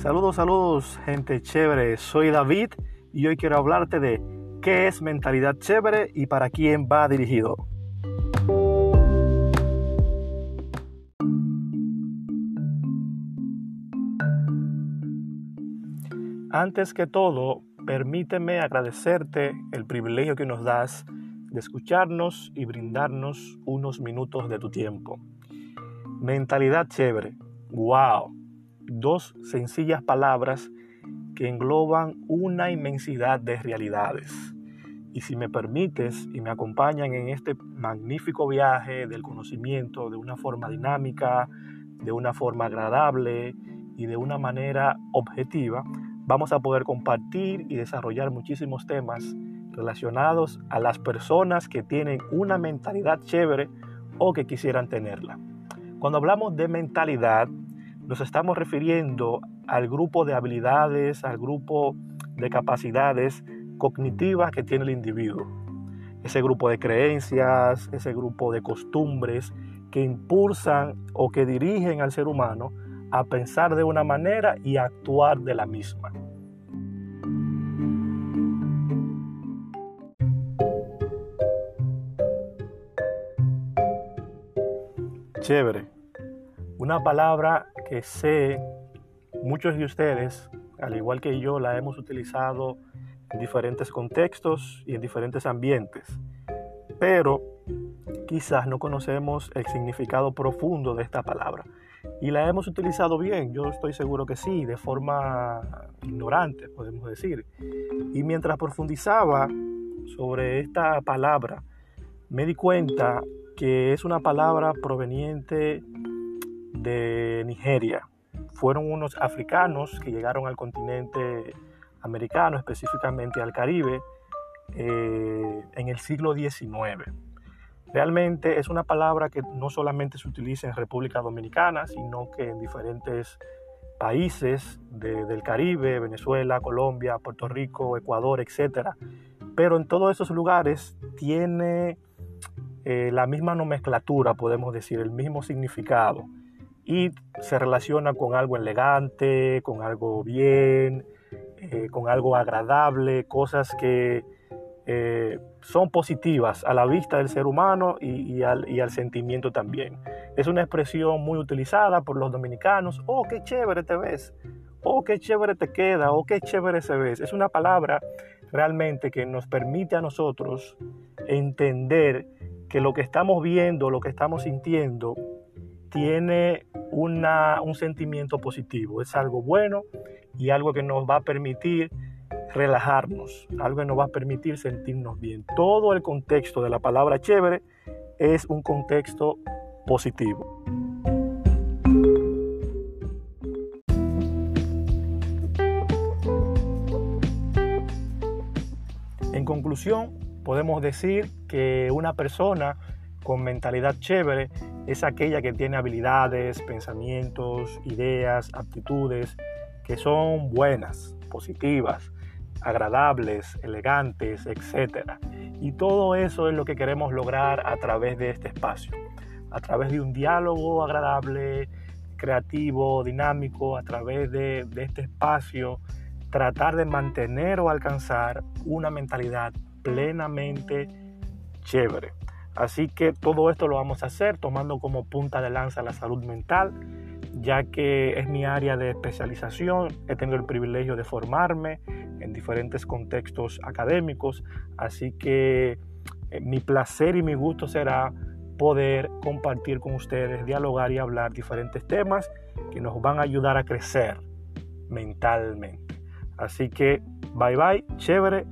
Saludos, saludos, gente chévere. Soy David y hoy quiero hablarte de qué es mentalidad chévere y para quién va dirigido. Antes que todo, permíteme agradecerte el privilegio que nos das de escucharnos y brindarnos unos minutos de tu tiempo. Mentalidad chévere. ¡Wow! Dos sencillas palabras que engloban una inmensidad de realidades. Y si me permites y me acompañan en este magnífico viaje del conocimiento de una forma dinámica, de una forma agradable y de una manera objetiva, vamos a poder compartir y desarrollar muchísimos temas relacionados a las personas que tienen una mentalidad chévere o que quisieran tenerla. Cuando hablamos de mentalidad, nos estamos refiriendo al grupo de habilidades, al grupo de capacidades cognitivas que tiene el individuo. Ese grupo de creencias, ese grupo de costumbres que impulsan o que dirigen al ser humano a pensar de una manera y a actuar de la misma. Chévere. Una palabra que sé muchos de ustedes, al igual que yo, la hemos utilizado en diferentes contextos y en diferentes ambientes, pero quizás no conocemos el significado profundo de esta palabra. Y la hemos utilizado bien, yo estoy seguro que sí, de forma ignorante, podemos decir. Y mientras profundizaba sobre esta palabra, me di cuenta que es una palabra proveniente de Nigeria. Fueron unos africanos que llegaron al continente americano, específicamente al Caribe, eh, en el siglo XIX. Realmente es una palabra que no solamente se utiliza en República Dominicana, sino que en diferentes países del Caribe, Venezuela, Colombia, Puerto Rico, Ecuador, etc. Pero en todos esos lugares tiene eh, la misma nomenclatura, podemos decir, el mismo significado y se relaciona con algo elegante, con algo bien, eh, con algo agradable, cosas que eh, son positivas a la vista del ser humano y, al, y, al, sentimiento también. Es una expresión muy utilizada por los dominicanos. Oh, qué chévere te ves. Oh, qué chévere te queda. Oh, qué chévere se ves. Es una palabra realmente que nos permite a nosotros entender que lo que estamos viendo, lo que estamos sintiendo, tiene un sentimiento positivo, es algo bueno y algo que nos va a permitir relajarnos, algo que nos va a permitir sentirnos bien. Todo el contexto de la palabra chévere es un contexto positivo. En conclusión, podemos decir que una persona con mentalidad chévere es aquella que tiene habilidades, pensamientos, ideas, aptitudes que son buenas, positivas, agradables, elegantes, etc. Y todo eso es lo que queremos lograr a través de este espacio, a través de un diálogo agradable, creativo, dinámico, a través de, de este espacio, tratar de mantener o alcanzar una mentalidad plenamente chévere. Así que todo esto lo vamos a hacer tomando como punta de lanza la salud mental, ya que es mi área de especialización. He tenido el privilegio de formarme en diferentes contextos académicos, así que eh, mi placer y mi gusto será poder compartir con ustedes, dialogar y hablar diferentes temas que nos van a ayudar a crecer mentalmente. Así que bye bye, chévere